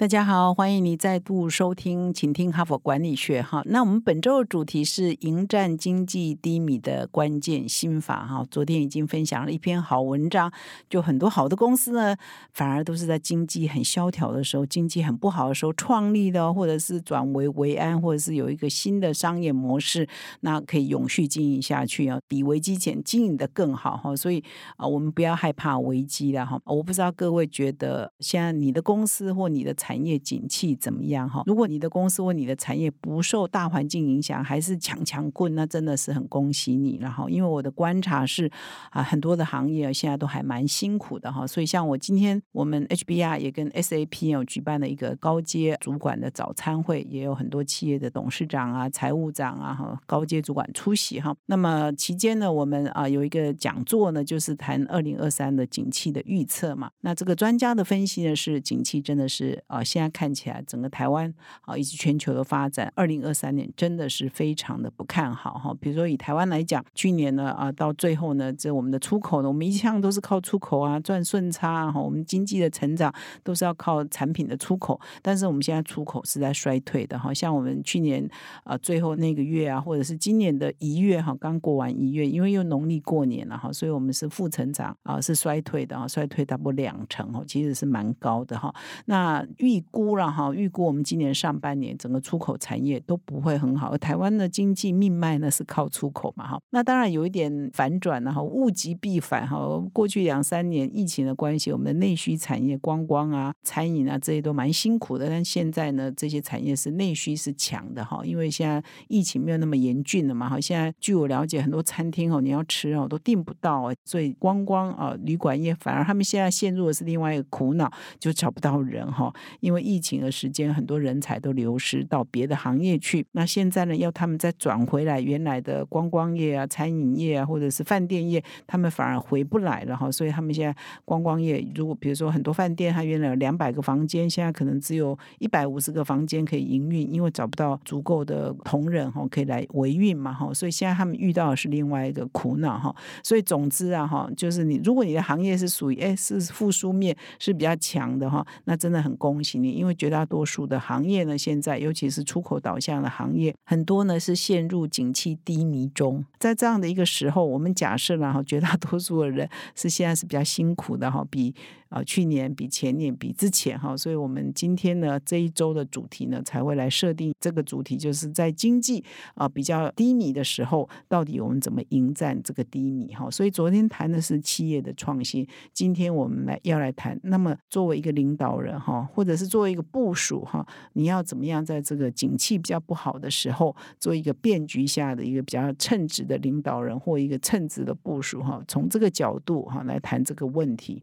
大家好，欢迎你再度收听，请听哈佛管理学哈。那我们本周的主题是迎战经济低迷的关键心法哈。昨天已经分享了一篇好文章，就很多好的公司呢，反而都是在经济很萧条的时候、经济很不好的时候创立的，或者是转为为安，或者是有一个新的商业模式，那可以永续经营下去啊，比危机前经营的更好哈。所以啊，我们不要害怕危机了哈。我不知道各位觉得，现在你的公司或你的产产业景气怎么样哈？如果你的公司或你的产业不受大环境影响，还是强强棍，那真的是很恭喜你了哈。因为我的观察是啊，很多的行业现在都还蛮辛苦的哈。所以像我今天我们 HBR 也跟 SAP 有举办了一个高阶主管的早餐会，也有很多企业的董事长啊、财务长啊哈、高阶主管出席哈。那么期间呢，我们啊有一个讲座呢，就是谈二零二三的景气的预测嘛。那这个专家的分析呢是景气真的是啊现在。看起来整个台湾啊，以及全球的发展，二零二三年真的是非常的不看好哈。比如说以台湾来讲，去年呢啊，到最后呢，这我们的出口呢，我们一向都是靠出口啊赚顺差哈，我们经济的成长都是要靠产品的出口，但是我们现在出口是在衰退的哈。像我们去年啊最后那个月啊，或者是今年的一月哈，刚过完一月，因为又农历过年了哈，所以我们是负成长啊，是衰退的啊，衰退大不两成哦，其实是蛮高的哈。那预预。估了哈，预估我们今年上半年整个出口产业都不会很好，台湾的经济命脉呢是靠出口嘛哈，那当然有一点反转了哈，物极必反哈。过去两三年疫情的关系，我们的内需产业观光啊、餐饮啊这些都蛮辛苦的，但现在呢，这些产业是内需是强的哈，因为现在疫情没有那么严峻了嘛哈。现在据我了解，很多餐厅哦，你要吃哦都订不到，所以观光啊、旅馆业反而他们现在陷入的是另外一个苦恼，就找不到人哈，因为疫情的时间，很多人才都流失到别的行业去。那现在呢，要他们再转回来原来的观光业啊、餐饮业啊，或者是饭店业，他们反而回不来了哈。所以他们现在观光业，如果比如说很多饭店，它原来有两百个房间，现在可能只有一百五十个房间可以营运，因为找不到足够的同仁哈，可以来维运嘛哈。所以现在他们遇到的是另外一个苦恼哈。所以总之啊哈，就是你如果你的行业是属于哎是复苏面是比较强的哈，那真的很恭喜你，因为绝大多数的行业呢，现在尤其是出口导向的行业，很多呢是陷入景气低迷中。在这样的一个时候，我们假设呢，哈绝大多数的人是现在是比较辛苦的哈，比。啊，去年比前年比之前哈，所以我们今天呢这一周的主题呢才会来设定这个主题，就是在经济啊比较低迷的时候，到底我们怎么迎战这个低迷哈？所以昨天谈的是企业的创新，今天我们来要来谈，那么作为一个领导人哈，或者是作为一个部署哈，你要怎么样在这个景气比较不好的时候，做一个变局下的一个比较称职的领导人或一个称职的部署哈？从这个角度哈来谈这个问题。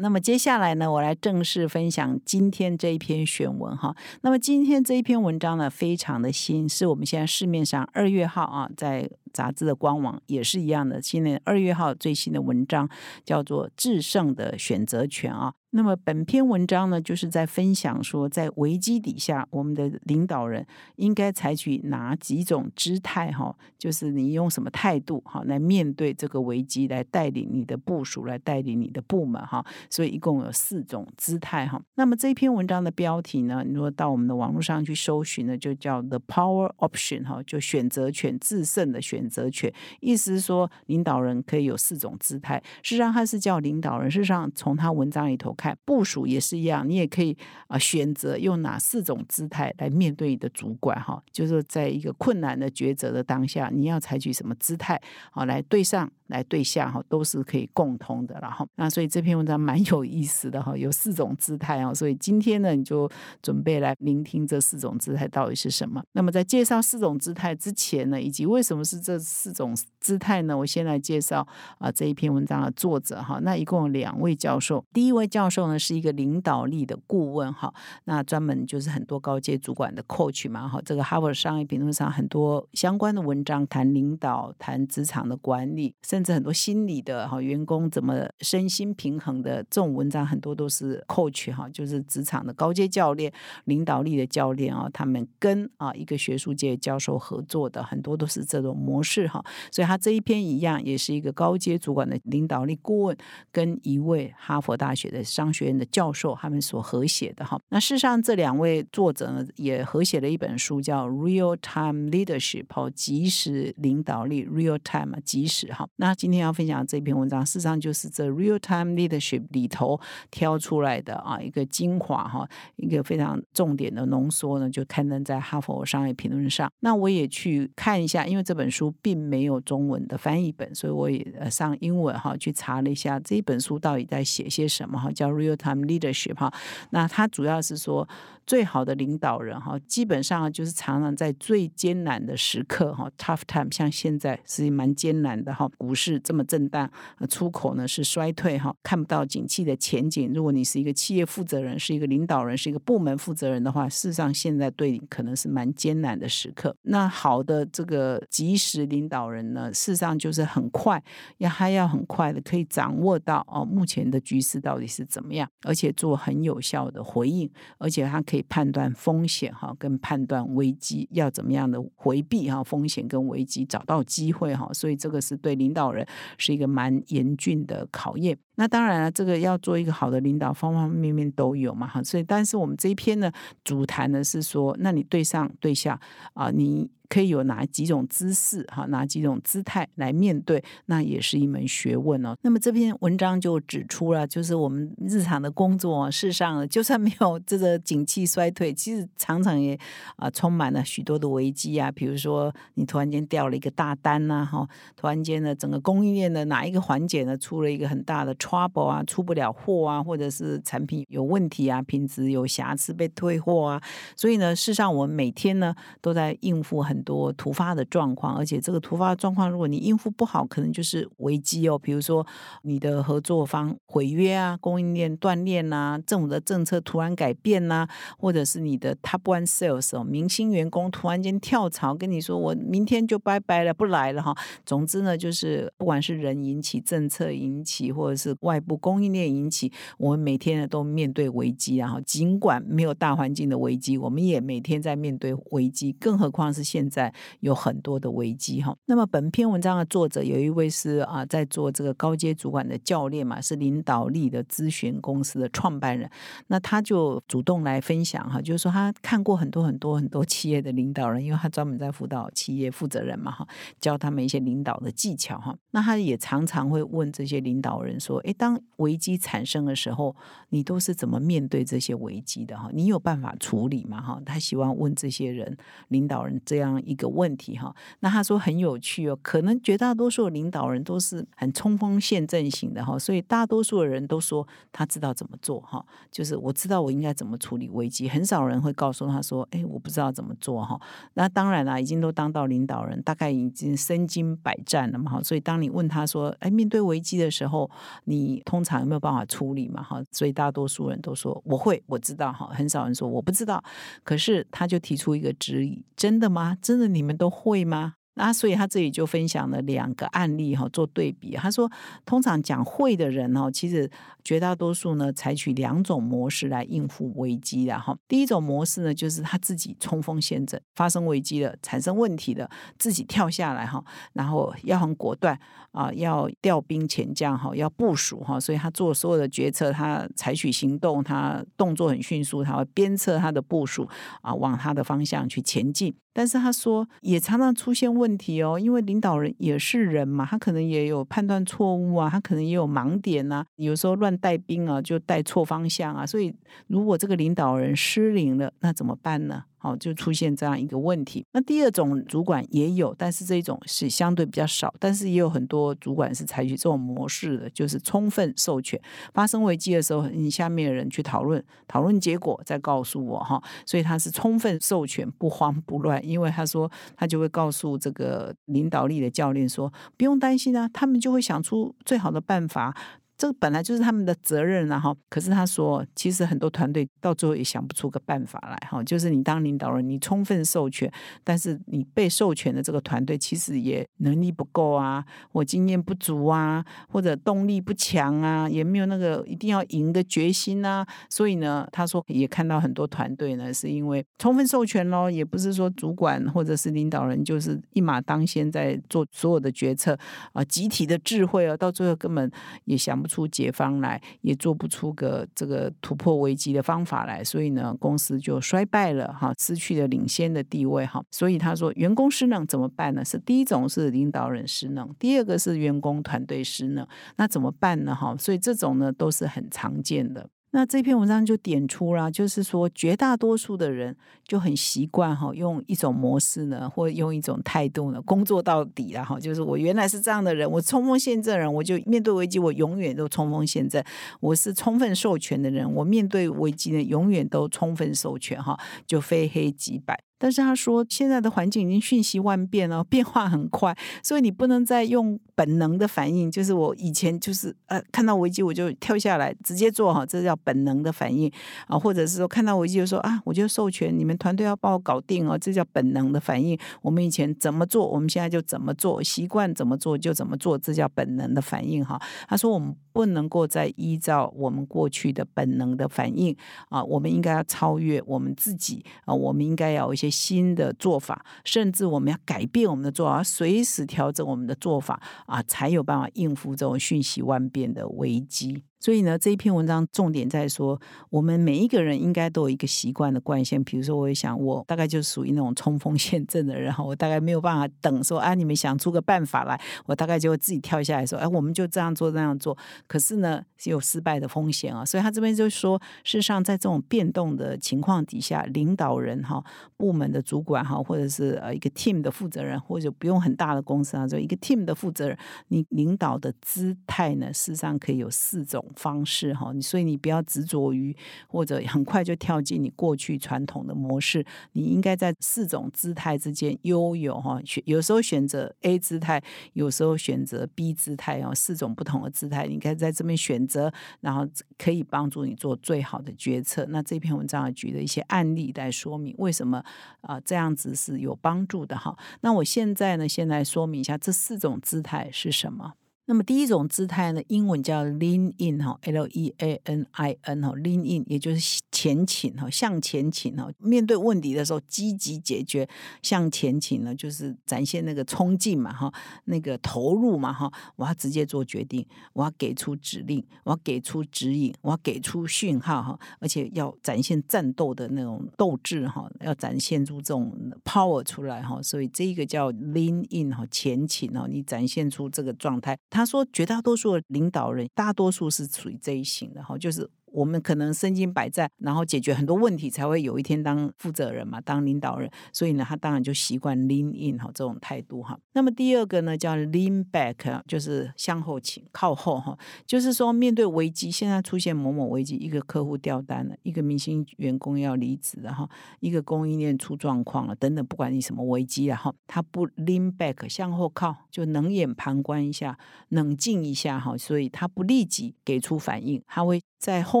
那么接下来呢，我来正式分享今天这一篇选文哈。那么今天这一篇文章呢，非常的新，是我们现在市面上二月号啊，在杂志的官网也是一样的，今年二月号最新的文章叫做《制胜的选择权》啊。那么本篇文章呢，就是在分享说，在危机底下，我们的领导人应该采取哪几种姿态哈？就是你用什么态度哈来面对这个危机，来带领你的部署，来带领你的部门哈。所以一共有四种姿态哈。那么这篇文章的标题呢，如果到我们的网络上去搜寻呢，就叫 The Power Option 哈，就选择权制胜的选选择权。意思说，领导人可以有四种姿态。事实上，他是叫领导人。事实上，从他文章里头。看部署也是一样，你也可以啊选择用哪四种姿态来面对你的主管哈，就是在一个困难的抉择的当下，你要采取什么姿态啊来对上来对下哈，都是可以共通的了哈。那所以这篇文章蛮有意思的哈，有四种姿态啊。所以今天呢，你就准备来聆听这四种姿态到底是什么。那么在介绍四种姿态之前呢，以及为什么是这四种姿态呢？我先来介绍啊这一篇文章的作者哈。那一共有两位教授，第一位教授呢是一个领导力的顾问哈，那专门就是很多高阶主管的 coach 嘛哈。这个哈佛商业评论上很多相关的文章谈领导、谈职场的管理，甚至很多心理的哈员工怎么身心平衡的这种文章，很多都是 coach 哈，就是职场的高阶教练、领导力的教练啊，他们跟啊一个学术界教授合作的很多都是这种模式哈。所以他这一篇一样，也是一个高阶主管的领导力顾问跟一位哈佛大学的商学院的教授他们所合写的哈。那事实上这两位作者呢，也合写了一本书叫《Real Time Leadership》哦，即时领导力 （Real Time） 即时哈。那那今天要分享这篇文章，事实上就是这《Real Time Leadership》里头挑出来的啊一个精华哈，一个非常重点的浓缩呢，就刊登在哈佛商业评论上。那我也去看一下，因为这本书并没有中文的翻译本，所以我也上英文哈去查了一下这一本书到底在写些什么哈，叫《Real Time Leadership》哈。那它主要是说。最好的领导人哈，基本上就是常常在最艰难的时刻哈，tough time，像现在是蛮艰难的哈，股是这么震荡，出口呢是衰退哈，看不到景气的前景。如果你是一个企业负责人，是一个领导人，是一个部门负责人的话，事实上现在对你可能是蛮艰难的时刻。那好的这个及时领导人呢，事实上就是很快，要还要很快的可以掌握到哦目前的局势到底是怎么样，而且做很有效的回应，而且他可以。判断风险哈，跟判断危机要怎么样的回避哈风险跟危机，找到机会哈，所以这个是对领导人是一个蛮严峻的考验。那当然了，这个要做一个好的领导，方方面面都有嘛哈。所以，但是我们这一篇呢，主谈的是说，那你对上对下啊，你。可以有哪几种姿势哈，哪几种姿态来面对，那也是一门学问哦。那么这篇文章就指出了，就是我们日常的工作，事实上就算没有这个景气衰退，其实常常也啊充满了许多的危机啊。比如说你突然间掉了一个大单呐，哈，突然间呢整个供应链的哪一个环节呢出了一个很大的 trouble 啊，出不了货啊，或者是产品有问题啊，品质有瑕疵被退货啊。所以呢，事实上我们每天呢都在应付很。多突发的状况，而且这个突发的状况，如果你应付不好，可能就是危机哦。比如说你的合作方毁约啊，供应链断裂啊，政府的政策突然改变呐，或者是你的 top one sales 哦，明星员工突然间跳槽，跟你说我明天就拜拜了，不来了哈。总之呢，就是不管是人引起、政策引起，或者是外部供应链引起，我们每天呢都面对危机。然后尽管没有大环境的危机，我们也每天在面对危机，更何况是现在有很多的危机哈，那么本篇文章的作者有一位是啊，在做这个高阶主管的教练嘛，是领导力的咨询公司的创办人，那他就主动来分享哈，就是说他看过很多很多很多企业的领导人，因为他专门在辅导企业负责人嘛哈，教他们一些领导的技巧哈，那他也常常会问这些领导人说，哎，当危机产生的时候，你都是怎么面对这些危机的哈？你有办法处理吗哈？他希望问这些人领导人这样。一个问题哈，那他说很有趣哦，可能绝大多数领导人都是很冲锋陷阵型的哈，所以大多数的人都说他知道怎么做哈，就是我知道我应该怎么处理危机，很少人会告诉他说，哎，我不知道怎么做哈。那当然啦，已经都当到领导人，大概已经身经百战了嘛哈，所以当你问他说，哎，面对危机的时候，你通常有没有办法处理嘛哈？所以大多数人都说我会，我知道哈，很少人说我不知道。可是他就提出一个质疑，真的吗？真的你们都会吗？那所以他这里就分享了两个案例哈，做对比。他说，通常讲会的人哦，其实绝大多数呢，采取两种模式来应付危机的哈。第一种模式呢，就是他自己冲锋陷阵，发生危机了，产生问题了，自己跳下来哈，然后要很果断啊，要调兵遣将哈，要部署哈，所以他做所有的决策，他采取行动，他动作很迅速，他会鞭策他的部署啊，往他的方向去前进。但是他说，也常常出现问问题哦，因为领导人也是人嘛，他可能也有判断错误啊，他可能也有盲点啊，有时候乱带兵啊，就带错方向啊，所以如果这个领导人失灵了，那怎么办呢？哦，就出现这样一个问题。那第二种主管也有，但是这种是相对比较少，但是也有很多主管是采取这种模式的，就是充分授权，发生危机的时候，你下面的人去讨论，讨论结果再告诉我哈。所以他是充分授权，不慌不乱，因为他说他就会告诉这个领导力的教练说，不用担心啊，他们就会想出最好的办法。这个本来就是他们的责任啊，哈。可是他说，其实很多团队到最后也想不出个办法来，哈。就是你当领导人，你充分授权，但是你被授权的这个团队其实也能力不够啊，或经验不足啊，或者动力不强啊，也没有那个一定要赢的决心啊。所以呢，他说也看到很多团队呢，是因为充分授权咯，也不是说主管或者是领导人就是一马当先在做所有的决策啊，集体的智慧啊，到最后根本也想不出解方来，也做不出个这个突破危机的方法来，所以呢，公司就衰败了哈，失去了领先的地位哈。所以他说，员工失能怎么办呢？是第一种是领导人失能，第二个是员工团队失能，那怎么办呢？哈，所以这种呢都是很常见的。那这篇文章就点出了，就是说绝大多数的人就很习惯哈，用一种模式呢，或用一种态度呢，工作到底了哈。就是我原来是这样的人，我冲锋陷阵人，我就面对危机，我永远都冲锋陷阵。我是充分授权的人，我面对危机呢，永远都充分授权哈，就非黑即白。但是他说，现在的环境已经瞬息万变了，变化很快，所以你不能再用本能的反应，就是我以前就是呃看到危机我就跳下来直接做哈，这叫本能的反应啊，或者是说看到危机就说啊，我就授权你们团队要帮我搞定哦，这叫本能的反应。我们以前怎么做，我们现在就怎么做，习惯怎么做就怎么做，这叫本能的反应哈。他说我们不能够再依照我们过去的本能的反应啊，我们应该要超越我们自己啊，我们应该要有一些。新的做法，甚至我们要改变我们的做法，随时调整我们的做法啊，才有办法应付这种瞬息万变的危机。所以呢，这一篇文章重点在说，我们每一个人应该都有一个习惯的惯性。比如说，我也想，我大概就属于那种冲锋陷阵的人，我大概没有办法等说啊，你们想出个办法来，我大概就会自己跳下来说，哎，我们就这样做那样做。可是呢，是有失败的风险啊。所以他这边就说，事实上，在这种变动的情况底下，领导人哈、部门的主管哈，或者是呃一个 team 的负责人，或者不用很大的公司啊，就一个 team 的负责人，你领导的姿态呢，事实上可以有四种。方式哈，你所以你不要执着于或者很快就跳进你过去传统的模式，你应该在四种姿态之间悠游哈，选有时候选择 A 姿态，有时候选择 B 姿态哦，四种不同的姿态，你可以在这边选择，然后可以帮助你做最好的决策。那这篇文章举的一些案例来说明为什么啊这样子是有帮助的哈。那我现在呢，先来说明一下这四种姿态是什么。那么第一种姿态呢，英文叫 lean in 哈，L E A N I N 哈，lean in 也就是前倾哈，向前倾哈，面对问题的时候积极解决，向前倾呢就是展现那个冲劲嘛哈，那个投入嘛哈，我要直接做决定，我要给出指令，我要给出指引，我要给出讯号哈，而且要展现战斗的那种斗志哈，要展现出这种 power 出来哈，所以这一个叫 lean in 哈，前倾哈，你展现出这个状态。他说，绝大多数的领导人，大多数是属于这一型的哈，就是。我们可能身经百战，然后解决很多问题，才会有一天当负责人嘛，当领导人。所以呢，他当然就习惯 lean in 哈这种态度哈。那么第二个呢，叫 lean back，就是向后倾，靠后哈。就是说，面对危机，现在出现某某危机，一个客户掉单了，一个明星员工要离职了哈，一个供应链出状况了等等，不管你什么危机了哈，他不 lean back 向后靠，就冷眼旁观一下，冷静一下哈。所以他不立即给出反应，他会。在后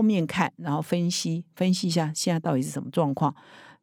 面看，然后分析分析一下现在到底是什么状况，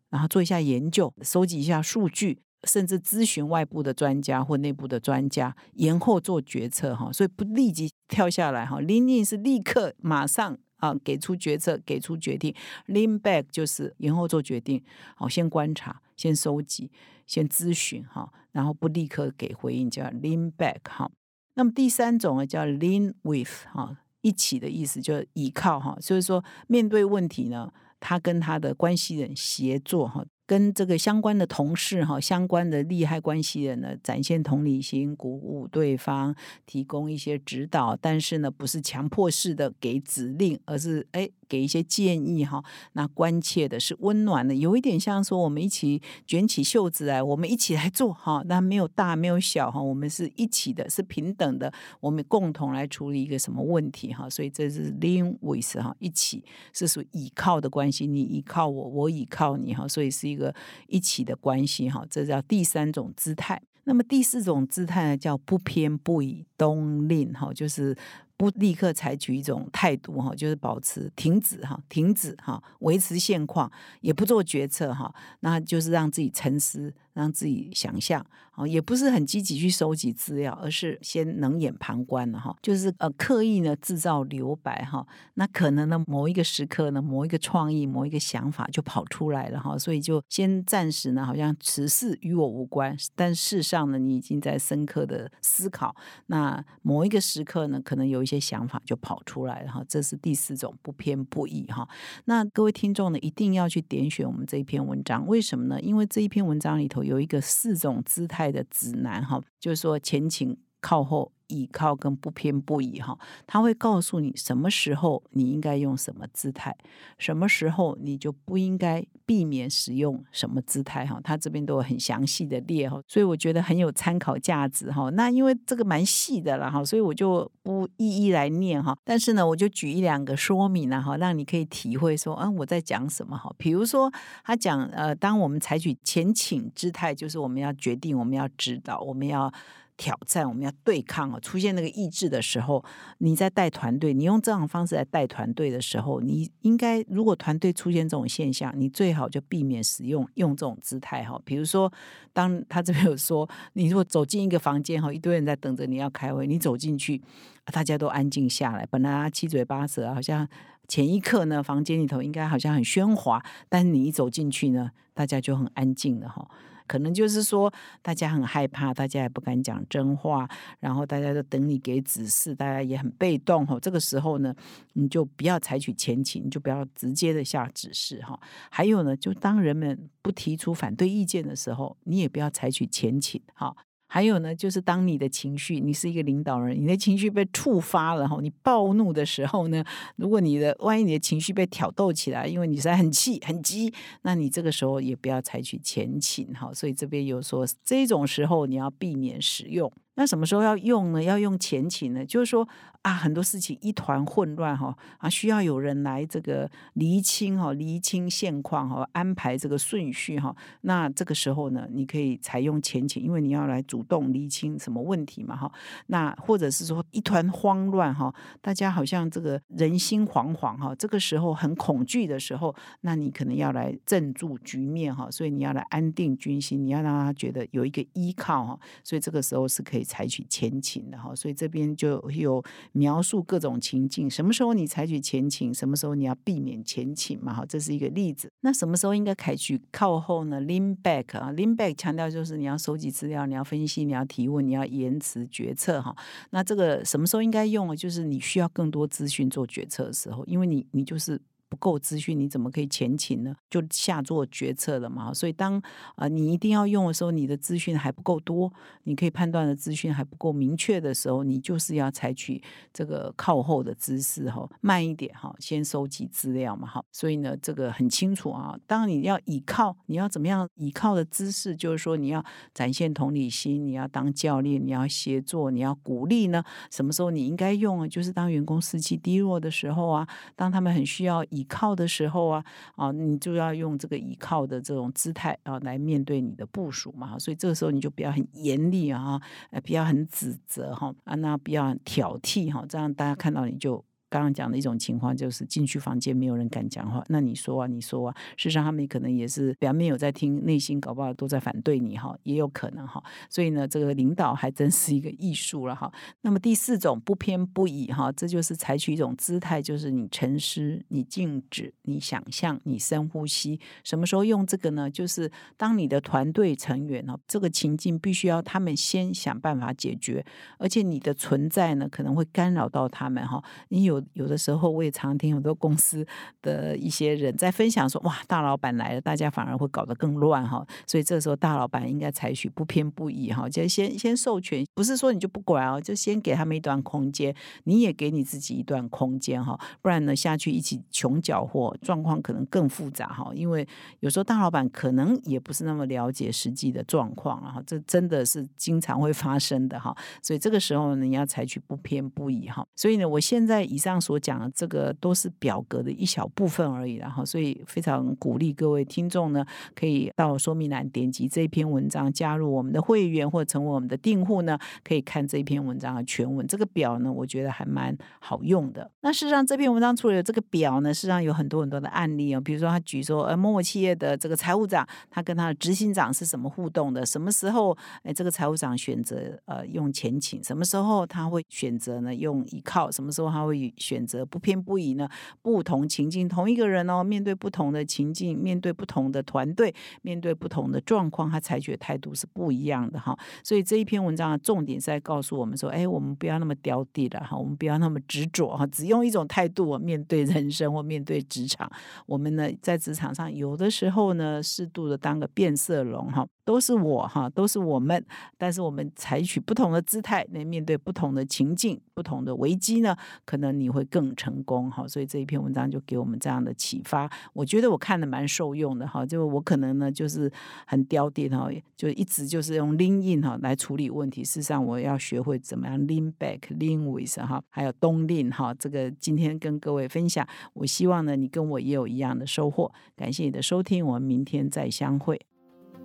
然后做一下研究，收集一下数据，甚至咨询外部的专家或内部的专家，延后做决策哈。所以不立即跳下来哈，lean in 是立刻马上啊给出决策，给出决定；lean back 就是延后做决定，好先观察，先收集，先咨询哈，然后不立刻给回应，叫 lean back 哈。那么第三种呢，叫 lean with 哈。一起的意思就是倚靠哈，所以说面对问题呢，他跟他的关系人协作哈，跟这个相关的同事哈，相关的利害关系人呢，展现同理心，鼓舞对方，提供一些指导，但是呢，不是强迫式的给指令，而是哎给一些建议哈。那关切的是温暖的，有一点像说我们一起卷起袖子来，我们一起来做哈。那没有大没有小哈，我们是一起的，是平等的，我们共同来处理一个什么问题哈。所以这是 lean with 哈，一起是属于依靠的关系，你依靠我，我依靠你哈，所以是一个一起的关系哈。这叫第三种姿态。那么第四种姿态呢，叫不偏不倚，don't lean 哈，就是不立刻采取一种态度哈，就是保持停止哈，停止哈，维持现况，也不做决策哈，那就是让自己沉思。让自己想象，哦，也不是很积极去收集资料，而是先冷眼旁观了哈，就是呃刻意呢制造留白哈，那可能呢某一个时刻呢某一个创意某一个想法就跑出来了哈，所以就先暂时呢好像此事与我无关，但事实上呢你已经在深刻的思考，那某一个时刻呢可能有一些想法就跑出来了哈，这是第四种不偏不倚哈，那各位听众呢一定要去点选我们这一篇文章，为什么呢？因为这一篇文章里头。有一个四种姿态的指南，哈，就是说前倾、靠后。倚靠跟不偏不倚哈，他会告诉你什么时候你应该用什么姿态，什么时候你就不应该避免使用什么姿态哈。他这边都有很详细的列哈，所以我觉得很有参考价值哈。那因为这个蛮细的了哈，所以我就不一一来念哈。但是呢，我就举一两个说明了哈，让你可以体会说，嗯，我在讲什么哈。比如说他讲呃，当我们采取前倾姿态，就是我们要决定，我们要指导，我们要。挑战，我们要对抗哦。出现那个意志的时候，你在带团队，你用这种方式来带团队的时候，你应该如果团队出现这种现象，你最好就避免使用用这种姿态哈。比如说，当他这边有说，你如果走进一个房间哈，一堆人在等着你要开会，你走进去，大家都安静下来。本来七嘴八舌，好像前一刻呢，房间里头应该好像很喧哗，但是你一走进去呢，大家就很安静了哈。可能就是说，大家很害怕，大家也不敢讲真话，然后大家都等你给指示，大家也很被动哈。这个时候呢，你就不要采取前情，就不要直接的下指示哈。还有呢，就当人们不提出反对意见的时候，你也不要采取前情哈。还有呢，就是当你的情绪，你是一个领导人，你的情绪被触发了哈，你暴怒的时候呢，如果你的万一你的情绪被挑逗起来，因为你在很气很急，那你这个时候也不要采取前倾哈。所以这边有说，这种时候你要避免使用。那什么时候要用呢？要用前情呢？就是说啊，很多事情一团混乱哈啊，需要有人来这个厘清哈，厘清现况哈，安排这个顺序哈。那这个时候呢，你可以采用前情，因为你要来主动厘清什么问题嘛哈。那或者是说一团慌乱哈，大家好像这个人心惶惶哈，这个时候很恐惧的时候，那你可能要来镇住局面哈，所以你要来安定军心，你要让他觉得有一个依靠哈，所以这个时候是可以。采取前倾的哈，所以这边就有描述各种情境，什么时候你采取前倾，什么时候你要避免前倾嘛哈，这是一个例子。那什么时候应该采取靠后呢？Lean back 啊，Lean back 强调就是你要收集资料，你要分析，你要提问，你要延迟决策哈。那这个什么时候应该用？就是你需要更多资讯做决策的时候，因为你你就是。不够资讯，你怎么可以前倾呢？就下做决策了嘛。所以当啊你一定要用的时候，你的资讯还不够多，你可以判断的资讯还不够明确的时候，你就是要采取这个靠后的姿势哈，慢一点哈，先收集资料嘛哈。所以呢，这个很清楚啊。当你要倚靠，你要怎么样倚靠的姿势，就是说你要展现同理心，你要当教练，你要协作，你要鼓励呢。什么时候你应该用啊？就是当员工士气低落的时候啊，当他们很需要。倚靠的时候啊，啊，你就要用这个倚靠的这种姿态啊，来面对你的部署嘛，所以这个时候你就不要很严厉啊，呃，不要很指责哈，啊，那不要挑剔哈，这样大家看到你就。刚刚讲的一种情况就是进去房间没有人敢讲话，那你说啊，你说啊，事实上他们可能也是表面有在听，内心搞不好都在反对你哈，也有可能哈。所以呢，这个领导还真是一个艺术了哈。那么第四种不偏不倚哈，这就是采取一种姿态，就是你沉思、你静止、你想象、你深呼吸。什么时候用这个呢？就是当你的团队成员呢，这个情境必须要他们先想办法解决，而且你的存在呢可能会干扰到他们哈。你有有的时候我也常听很多公司的一些人在分享说，哇，大老板来了，大家反而会搞得更乱哈。所以这时候大老板应该采取不偏不倚哈，就先先授权，不是说你就不管哦，就先给他们一段空间，你也给你自己一段空间哈，不然呢下去一起穷搅和，状况可能更复杂哈。因为有时候大老板可能也不是那么了解实际的状况啊，这真的是经常会发生的哈。所以这个时候呢，你要采取不偏不倚哈。所以呢，我现在以上上所讲的这个都是表格的一小部分而已，然后所以非常鼓励各位听众呢，可以到说明栏点击这篇文章，加入我们的会员或成为我们的订户呢，可以看这篇文章的全文。这个表呢，我觉得还蛮好用的。那事实上，这篇文章除了有这个表呢，事实上有很多很多的案例哦，比如说他举说，呃，某某企业的这个财务长，他跟他的执行长是什么互动的？什么时候，哎，这个财务长选择呃用前请？什么时候他会选择呢用依靠？什么时候他会选择不偏不倚呢？不同情境，同一个人哦，面对不同的情境，面对不同的团队，面对不同的状况，他采取的态度是不一样的哈。所以这一篇文章的重点是在告诉我们说，哎，我们不要那么挑剔了哈，我们不要那么执着哈，只用一种态度面对人生或面对职场。我们呢，在职场上有的时候呢，适度的当个变色龙哈。都是我哈，都是我们，但是我们采取不同的姿态来面对不同的情境、不同的危机呢，可能你会更成功哈。所以这一篇文章就给我们这样的启发，我觉得我看的蛮受用的哈。就我可能呢就是很刁定哈，就一直就是用 lean in 哈来处理问题。事实上我要学会怎么样 lean back、lean with 哈，还有 don't lean 哈。这个今天跟各位分享，我希望呢你跟我也有一样的收获。感谢你的收听，我们明天再相会。